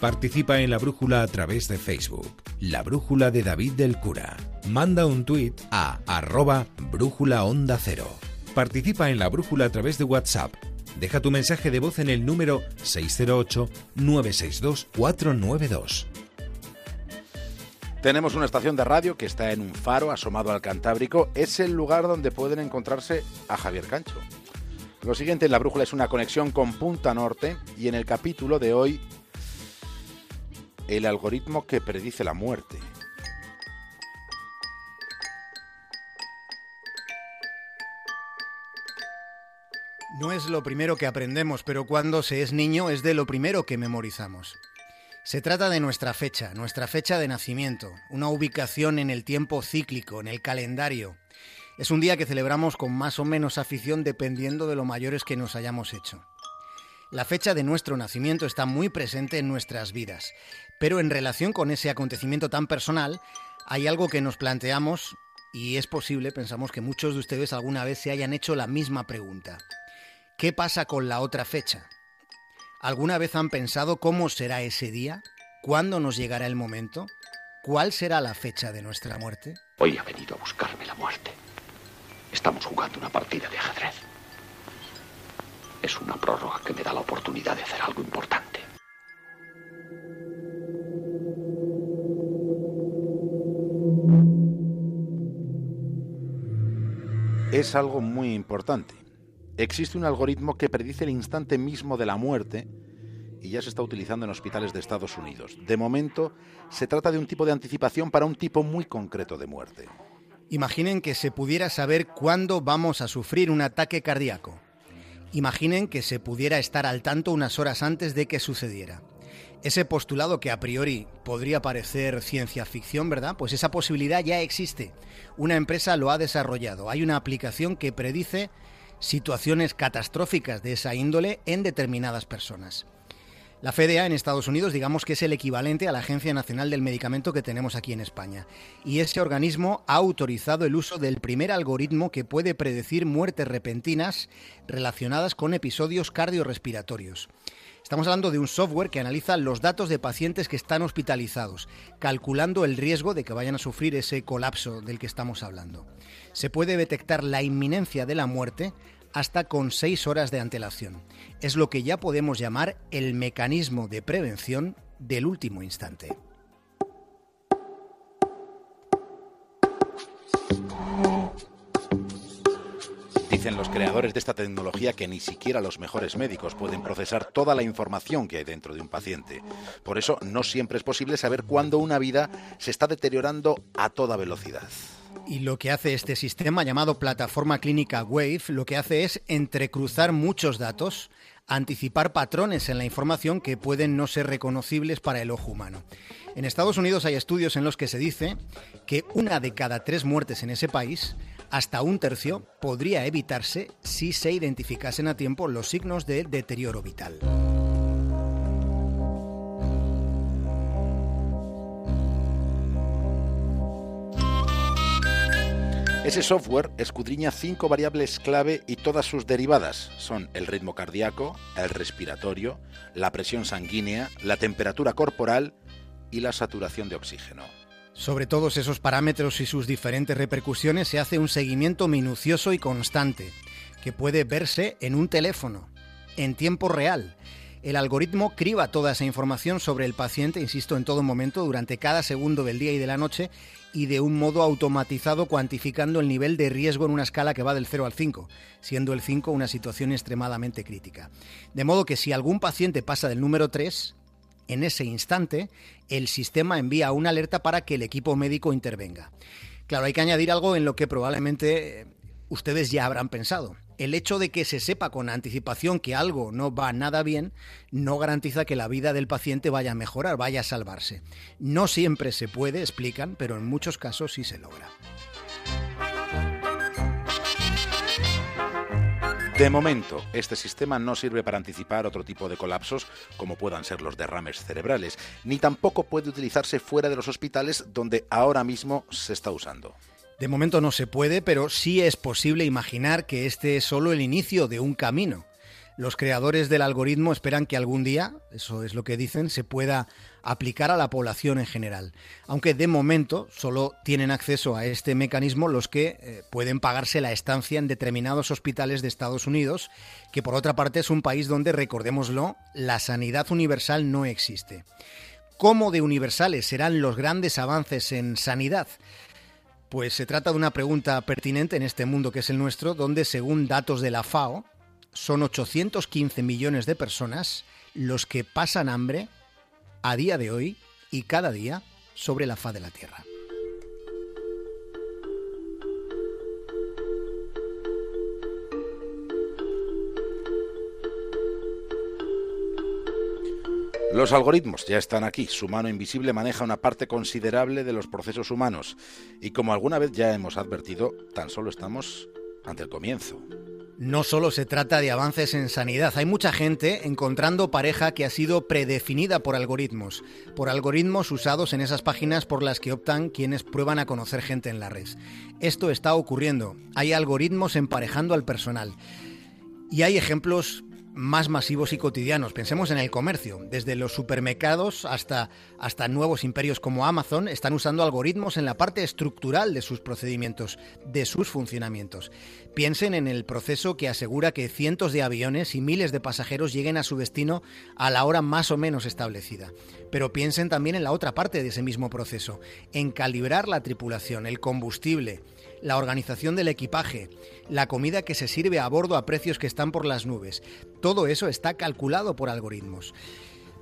Participa en la brújula a través de Facebook. La brújula de David del Cura. Manda un tuit a arroba brújula cero. Participa en la brújula a través de WhatsApp. Deja tu mensaje de voz en el número 608-962-492. Tenemos una estación de radio que está en un faro asomado al Cantábrico. Es el lugar donde pueden encontrarse a Javier Cancho. Lo siguiente en la brújula es una conexión con Punta Norte y en el capítulo de hoy el algoritmo que predice la muerte. No es lo primero que aprendemos, pero cuando se es niño es de lo primero que memorizamos. Se trata de nuestra fecha, nuestra fecha de nacimiento, una ubicación en el tiempo cíclico, en el calendario. Es un día que celebramos con más o menos afición dependiendo de lo mayores que nos hayamos hecho. La fecha de nuestro nacimiento está muy presente en nuestras vidas, pero en relación con ese acontecimiento tan personal, hay algo que nos planteamos y es posible, pensamos que muchos de ustedes alguna vez se hayan hecho la misma pregunta. ¿Qué pasa con la otra fecha? ¿Alguna vez han pensado cómo será ese día? ¿Cuándo nos llegará el momento? ¿Cuál será la fecha de nuestra muerte? Hoy ha venido a buscarme la muerte. Estamos jugando una partida de ajedrez. Es una prórroga que me da la oportunidad de hacer algo importante. Es algo muy importante. Existe un algoritmo que predice el instante mismo de la muerte y ya se está utilizando en hospitales de Estados Unidos. De momento, se trata de un tipo de anticipación para un tipo muy concreto de muerte. Imaginen que se pudiera saber cuándo vamos a sufrir un ataque cardíaco. Imaginen que se pudiera estar al tanto unas horas antes de que sucediera. Ese postulado que a priori podría parecer ciencia ficción, ¿verdad? Pues esa posibilidad ya existe. Una empresa lo ha desarrollado. Hay una aplicación que predice situaciones catastróficas de esa índole en determinadas personas. La FDA en Estados Unidos digamos que es el equivalente a la Agencia Nacional del Medicamento que tenemos aquí en España. Y ese organismo ha autorizado el uso del primer algoritmo que puede predecir muertes repentinas relacionadas con episodios cardiorrespiratorios. Estamos hablando de un software que analiza los datos de pacientes que están hospitalizados, calculando el riesgo de que vayan a sufrir ese colapso del que estamos hablando. Se puede detectar la inminencia de la muerte hasta con seis horas de antelación. Es lo que ya podemos llamar el mecanismo de prevención del último instante. Dicen los creadores de esta tecnología que ni siquiera los mejores médicos pueden procesar toda la información que hay dentro de un paciente. Por eso no siempre es posible saber cuándo una vida se está deteriorando a toda velocidad. Y lo que hace este sistema llamado plataforma clínica Wave, lo que hace es entrecruzar muchos datos, anticipar patrones en la información que pueden no ser reconocibles para el ojo humano. En Estados Unidos hay estudios en los que se dice que una de cada tres muertes en ese país, hasta un tercio, podría evitarse si se identificasen a tiempo los signos de deterioro vital. Ese software escudriña cinco variables clave y todas sus derivadas. Son el ritmo cardíaco, el respiratorio, la presión sanguínea, la temperatura corporal y la saturación de oxígeno. Sobre todos esos parámetros y sus diferentes repercusiones se hace un seguimiento minucioso y constante, que puede verse en un teléfono, en tiempo real. El algoritmo criba toda esa información sobre el paciente, insisto, en todo momento, durante cada segundo del día y de la noche, y de un modo automatizado cuantificando el nivel de riesgo en una escala que va del 0 al 5, siendo el 5 una situación extremadamente crítica. De modo que si algún paciente pasa del número 3, en ese instante el sistema envía una alerta para que el equipo médico intervenga. Claro, hay que añadir algo en lo que probablemente ustedes ya habrán pensado el hecho de que se sepa con anticipación que algo no va nada bien no garantiza que la vida del paciente vaya a mejorar, vaya a salvarse. No siempre se puede, explican, pero en muchos casos sí se logra. De momento, este sistema no sirve para anticipar otro tipo de colapsos como puedan ser los derrames cerebrales, ni tampoco puede utilizarse fuera de los hospitales donde ahora mismo se está usando. De momento no se puede, pero sí es posible imaginar que este es solo el inicio de un camino. Los creadores del algoritmo esperan que algún día, eso es lo que dicen, se pueda aplicar a la población en general. Aunque de momento solo tienen acceso a este mecanismo los que eh, pueden pagarse la estancia en determinados hospitales de Estados Unidos, que por otra parte es un país donde, recordémoslo, la sanidad universal no existe. ¿Cómo de universales serán los grandes avances en sanidad? Pues se trata de una pregunta pertinente en este mundo que es el nuestro, donde según datos de la FAO, son 815 millones de personas los que pasan hambre a día de hoy y cada día sobre la faz de la Tierra. Los algoritmos ya están aquí. Su mano invisible maneja una parte considerable de los procesos humanos. Y como alguna vez ya hemos advertido, tan solo estamos ante el comienzo. No solo se trata de avances en sanidad, hay mucha gente encontrando pareja que ha sido predefinida por algoritmos, por algoritmos usados en esas páginas por las que optan quienes prueban a conocer gente en la red. Esto está ocurriendo, hay algoritmos emparejando al personal. Y hay ejemplos más masivos y cotidianos. Pensemos en el comercio. Desde los supermercados hasta, hasta nuevos imperios como Amazon están usando algoritmos en la parte estructural de sus procedimientos, de sus funcionamientos. Piensen en el proceso que asegura que cientos de aviones y miles de pasajeros lleguen a su destino a la hora más o menos establecida. Pero piensen también en la otra parte de ese mismo proceso, en calibrar la tripulación, el combustible, la organización del equipaje, la comida que se sirve a bordo a precios que están por las nubes. Todo eso está calculado por algoritmos.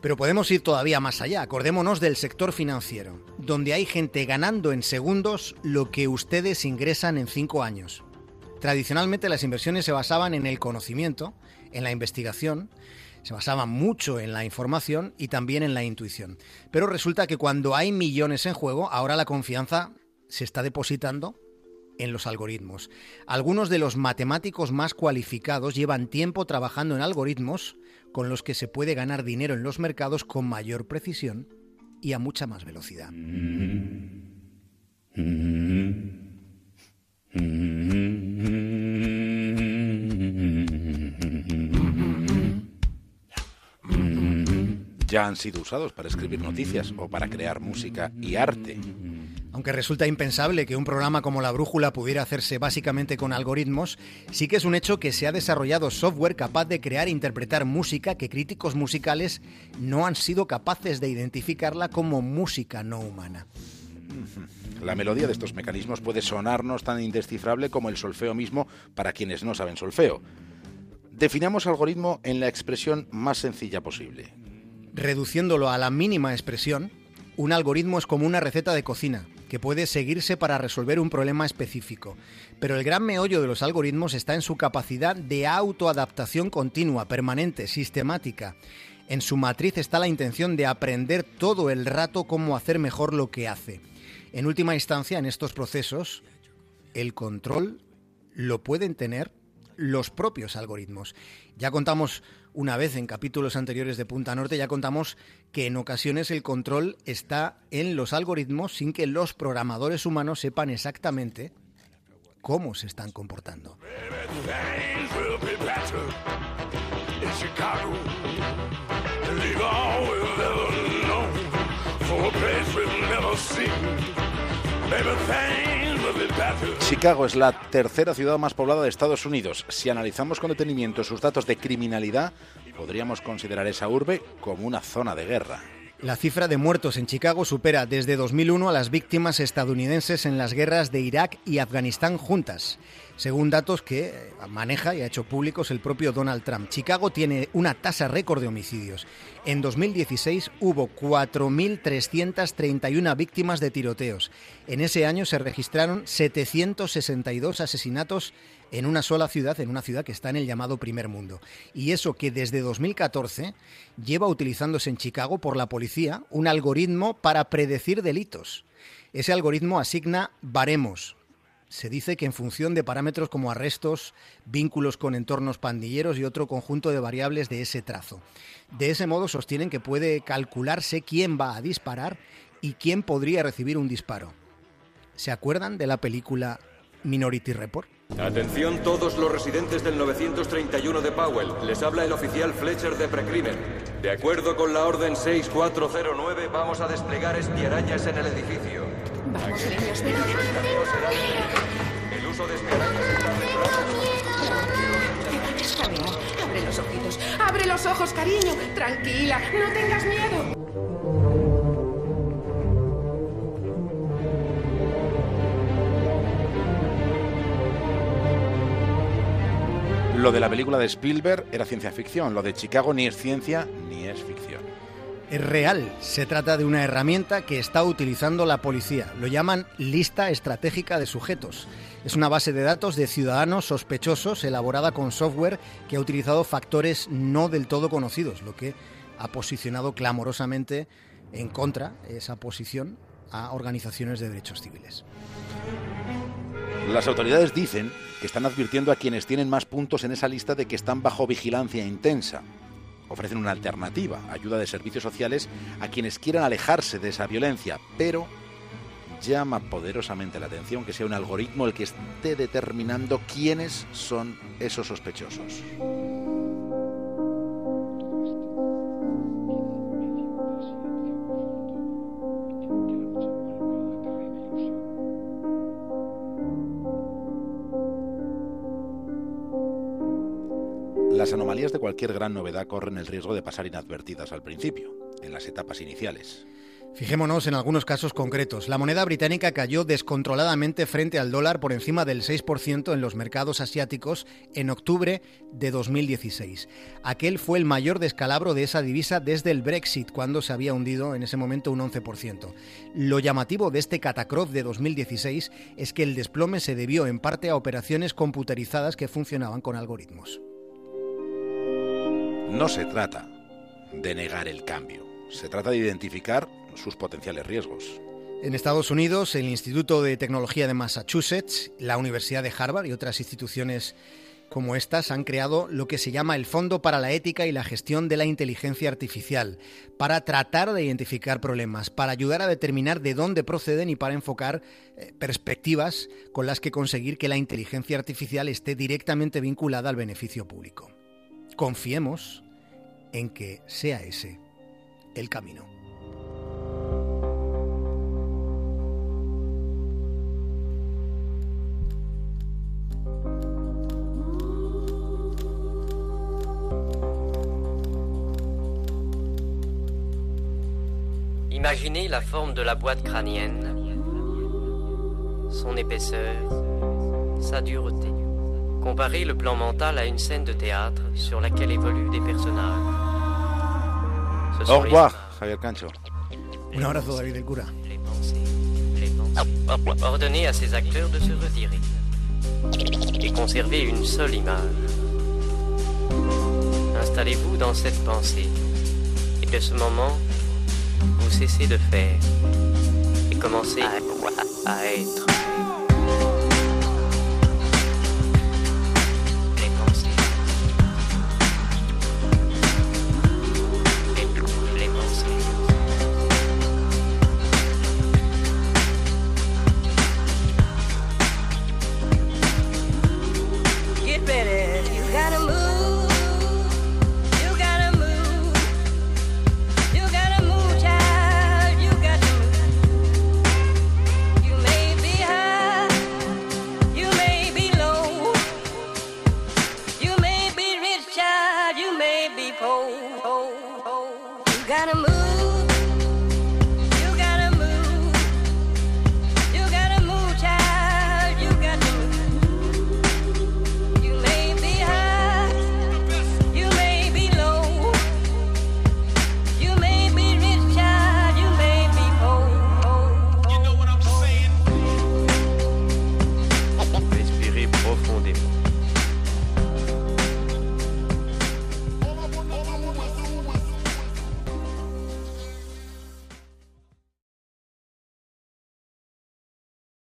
Pero podemos ir todavía más allá. Acordémonos del sector financiero, donde hay gente ganando en segundos lo que ustedes ingresan en cinco años. Tradicionalmente las inversiones se basaban en el conocimiento, en la investigación, se basaban mucho en la información y también en la intuición. Pero resulta que cuando hay millones en juego, ahora la confianza se está depositando en los algoritmos. Algunos de los matemáticos más cualificados llevan tiempo trabajando en algoritmos con los que se puede ganar dinero en los mercados con mayor precisión y a mucha más velocidad. Ya han sido usados para escribir noticias o para crear música y arte. Aunque resulta impensable que un programa como La Brújula pudiera hacerse básicamente con algoritmos, sí que es un hecho que se ha desarrollado software capaz de crear e interpretar música que críticos musicales no han sido capaces de identificarla como música no humana. La melodía de estos mecanismos puede sonarnos tan indescifrable como el solfeo mismo para quienes no saben solfeo. Definamos algoritmo en la expresión más sencilla posible. Reduciéndolo a la mínima expresión, un algoritmo es como una receta de cocina que puede seguirse para resolver un problema específico. Pero el gran meollo de los algoritmos está en su capacidad de autoadaptación continua, permanente, sistemática. En su matriz está la intención de aprender todo el rato cómo hacer mejor lo que hace. En última instancia, en estos procesos, el control lo pueden tener los propios algoritmos. Ya contamos una vez en capítulos anteriores de Punta Norte, ya contamos que en ocasiones el control está en los algoritmos sin que los programadores humanos sepan exactamente cómo se están comportando. Chicago es la tercera ciudad más poblada de Estados Unidos. Si analizamos con detenimiento sus datos de criminalidad, podríamos considerar esa urbe como una zona de guerra. La cifra de muertos en Chicago supera desde 2001 a las víctimas estadounidenses en las guerras de Irak y Afganistán juntas según datos que maneja y ha hecho públicos el propio Donald Trump. Chicago tiene una tasa récord de homicidios. En 2016 hubo 4.331 víctimas de tiroteos. En ese año se registraron 762 asesinatos en una sola ciudad, en una ciudad que está en el llamado primer mundo. Y eso que desde 2014 lleva utilizándose en Chicago por la policía un algoritmo para predecir delitos. Ese algoritmo asigna baremos, se dice que en función de parámetros como arrestos, vínculos con entornos pandilleros y otro conjunto de variables de ese trazo. De ese modo sostienen que puede calcularse quién va a disparar y quién podría recibir un disparo. ¿Se acuerdan de la película Minority Report? Atención todos los residentes del 931 de Powell. Les habla el oficial Fletcher de Precrimen. De acuerdo con la orden 6409, vamos a desplegar espiarañas en el edificio. Vamos, niños, ven. El uso de espiarañas está. Abre los ojitos. Abre los ojos, cariño. Tranquila, no tengas miedo. Lo de la película de Spielberg era ciencia ficción, lo de Chicago ni es ciencia ni es ficción. Es real, se trata de una herramienta que está utilizando la policía. Lo llaman lista estratégica de sujetos. Es una base de datos de ciudadanos sospechosos elaborada con software que ha utilizado factores no del todo conocidos, lo que ha posicionado clamorosamente en contra esa posición a organizaciones de derechos civiles. Las autoridades dicen que están advirtiendo a quienes tienen más puntos en esa lista de que están bajo vigilancia intensa. Ofrecen una alternativa, ayuda de servicios sociales a quienes quieran alejarse de esa violencia, pero llama poderosamente la atención que sea un algoritmo el que esté determinando quiénes son esos sospechosos. Las anomalías de cualquier gran novedad corren el riesgo de pasar inadvertidas al principio, en las etapas iniciales. Fijémonos en algunos casos concretos. La moneda británica cayó descontroladamente frente al dólar por encima del 6% en los mercados asiáticos en octubre de 2016. Aquel fue el mayor descalabro de esa divisa desde el Brexit, cuando se había hundido en ese momento un 11%. Lo llamativo de este catacroz de 2016 es que el desplome se debió en parte a operaciones computarizadas que funcionaban con algoritmos. No se trata de negar el cambio, se trata de identificar sus potenciales riesgos. En Estados Unidos, el Instituto de Tecnología de Massachusetts, la Universidad de Harvard y otras instituciones como estas han creado lo que se llama el Fondo para la Ética y la Gestión de la Inteligencia Artificial, para tratar de identificar problemas, para ayudar a determinar de dónde proceden y para enfocar eh, perspectivas con las que conseguir que la inteligencia artificial esté directamente vinculada al beneficio público. Confiemos en que sea ese el camino. Imaginez la forme de la boîte crânienne, son épaisseur, sa dureté. Comparez le plan mental à une scène de théâtre sur laquelle évoluent des personnages. Ce Au revoir, Javier Cancho. Un abrazo, David del Cura. les pensées, les pensées. Ordonnez à ces acteurs de se retirer et conservez une seule image. Installez-vous dans cette pensée et de ce moment, vous cessez de faire et commencez à, à être.